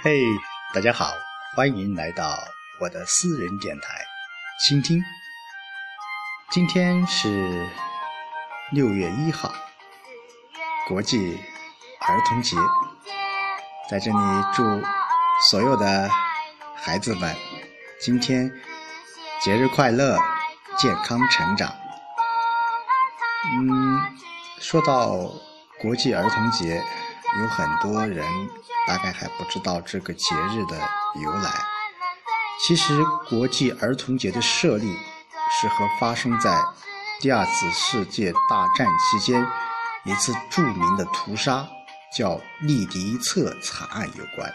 嘿，大家好，欢迎来到我的私人电台，倾听。今天是六月一号，国际儿童节，在这里祝所有的孩子们今天节日快乐，健康成长。嗯，说到国际儿童节，有很多人大概还不知道这个节日的由来。其实，国际儿童节的设立。是和发生在第二次世界大战期间一次著名的屠杀，叫利迪策惨案有关。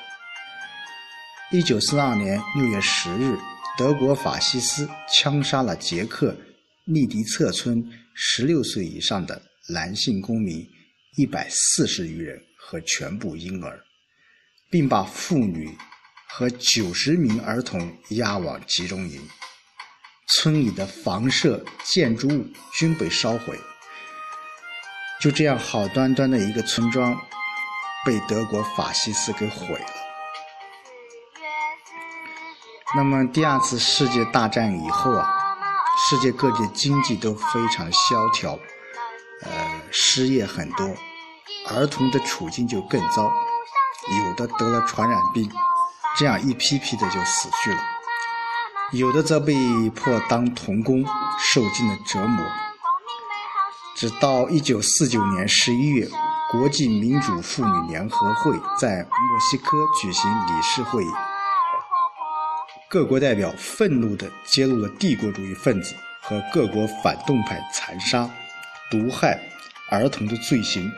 一九四二年六月十日，德国法西斯枪杀了捷克利迪策村十六岁以上的男性公民一百四十余人和全部婴儿，并把妇女和九十名儿童押往集中营。村里的房舍、建筑物均被烧毁，就这样好端端的一个村庄，被德国法西斯给毁了。那么第二次世界大战以后啊，世界各地经济都非常萧条，呃，失业很多，儿童的处境就更糟，有的得了传染病，这样一批批的就死去了。有的则被迫当童工，受尽了折磨。直到一九四九年十一月，国际民主妇女联合会在墨西哥举行理事会议，各国代表愤怒地揭露了帝国主义分子和各国反动派残杀、毒害儿童的罪行。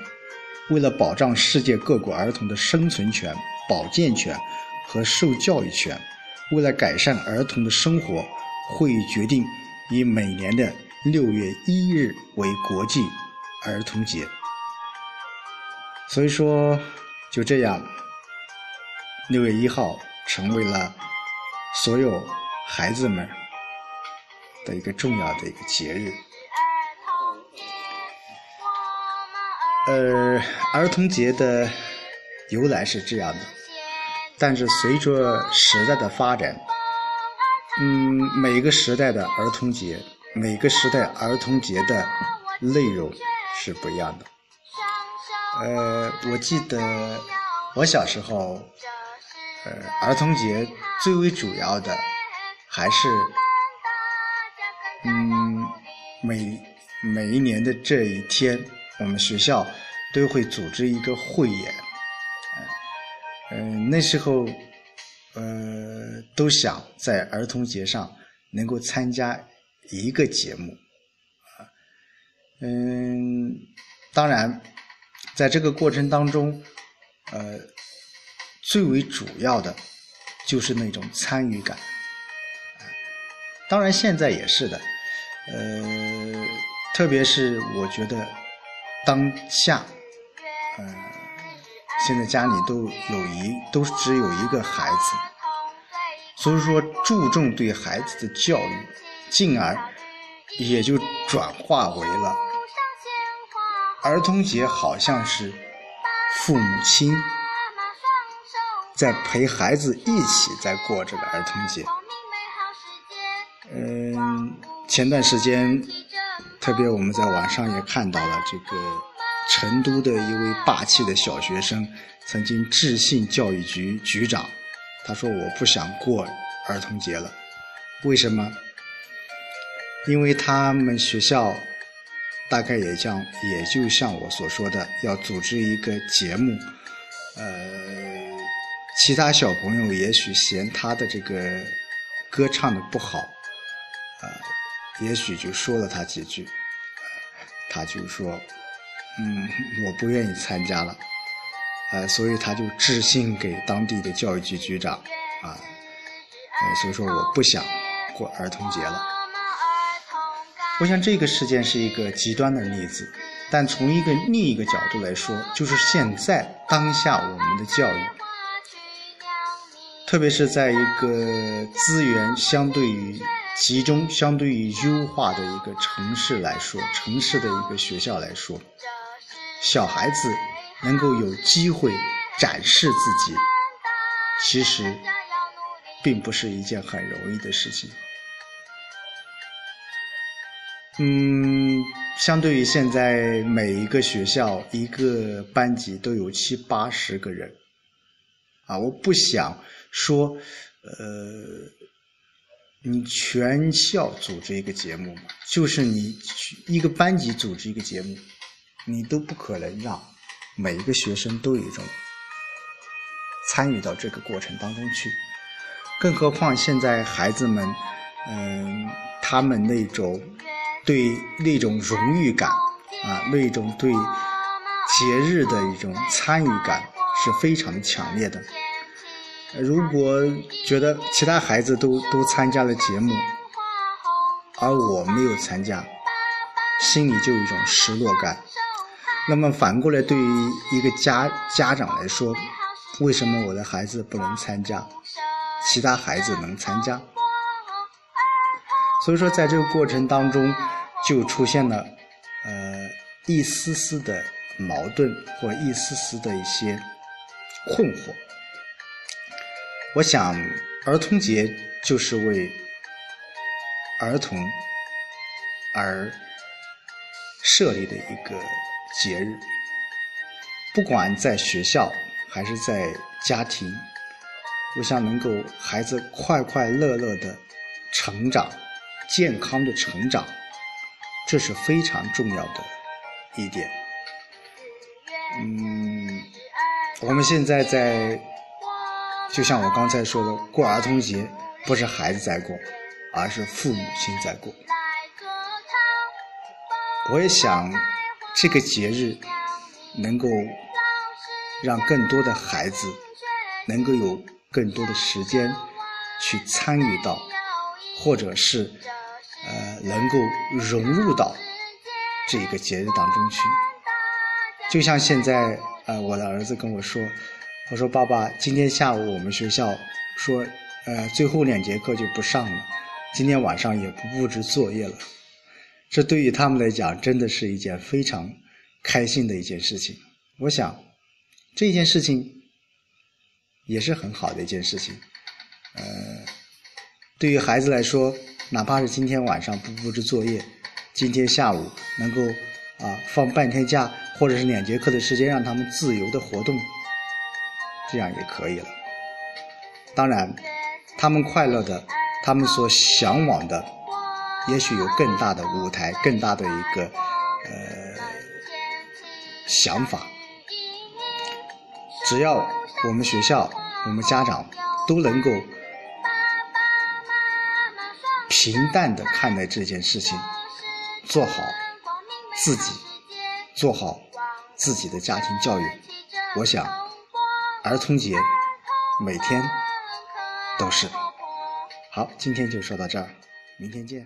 为了保障世界各国儿童的生存权、保健权和受教育权。为了改善儿童的生活，会议决定以每年的六月一日为国际儿童节。所以说，就这样，六月一号成为了所有孩子们的一个重要的一个节日。呃，儿童节的由来是这样的。但是随着时代的发展，嗯，每个时代的儿童节，每个时代儿童节的内容是不一样的。呃，我记得我小时候，呃，儿童节最为主要的还是，嗯，每每一年的这一天，我们学校都会组织一个汇演。嗯，那时候，呃，都想在儿童节上能够参加一个节目，啊，嗯，当然，在这个过程当中，呃，最为主要的就是那种参与感，当然现在也是的，呃，特别是我觉得当下，嗯。现在家里都有一，都只有一个孩子，所以说注重对孩子的教育，进而也就转化为了儿童节，好像是父母亲在陪孩子一起在过这个儿童节。嗯，前段时间，特别我们在网上也看到了这个。成都的一位霸气的小学生曾经致信教育局局长，他说：“我不想过儿童节了，为什么？因为他们学校大概也将，也就像我所说的，要组织一个节目，呃，其他小朋友也许嫌他的这个歌唱的不好，啊，也许就说了他几句，他就说。”嗯，我不愿意参加了，呃，所以他就致信给当地的教育局局长，啊，呃，所以说我不想过儿童节了。我想这个事件是一个极端的例子，但从一个另一个角度来说，就是现在当下我们的教育，特别是在一个资源相对于集中、相对于优化的一个城市来说，城市的一个学校来说。小孩子能够有机会展示自己，其实并不是一件很容易的事情。嗯，相对于现在每一个学校一个班级都有七八十个人，啊，我不想说，呃，你全校组织一个节目，就是你一个班级组织一个节目，你都不可能让每一个学生都有一种参与到这个过程当中去，更何况现在孩子们，嗯，他们那种。对那种荣誉感啊，那种对节日的一种参与感是非常强烈的。如果觉得其他孩子都都参加了节目，而我没有参加，心里就有一种失落感。那么反过来，对于一个家家长来说，为什么我的孩子不能参加，其他孩子能参加？所以说，在这个过程当中，就出现了呃一丝丝的矛盾或一丝丝的一些困惑。我想，儿童节就是为儿童而设立的一个节日，不管在学校还是在家庭，我想能够孩子快快乐乐的成长。健康的成长，这是非常重要的一点。嗯，我们现在在，就像我刚才说的，过儿童节不是孩子在过，而是父母亲在过。我也想这个节日能够让更多的孩子能够有更多的时间去参与到。或者是，呃，能够融入到这个节日当中去。就像现在，呃，我的儿子跟我说：“我说爸爸，今天下午我们学校说，呃，最后两节课就不上了，今天晚上也不布置作业了。”这对于他们来讲，真的是一件非常开心的一件事情。我想，这件事情也是很好的一件事情，呃。对于孩子来说，哪怕是今天晚上不布置作业，今天下午能够啊放半天假，或者是两节课的时间，让他们自由的活动，这样也可以了。当然，他们快乐的，他们所向往的，也许有更大的舞台，更大的一个呃想法。只要我们学校、我们家长都能够。平淡的看待这件事情，做好自己，做好自己的家庭教育。我想，儿童节每天都是好。今天就说到这儿，明天见。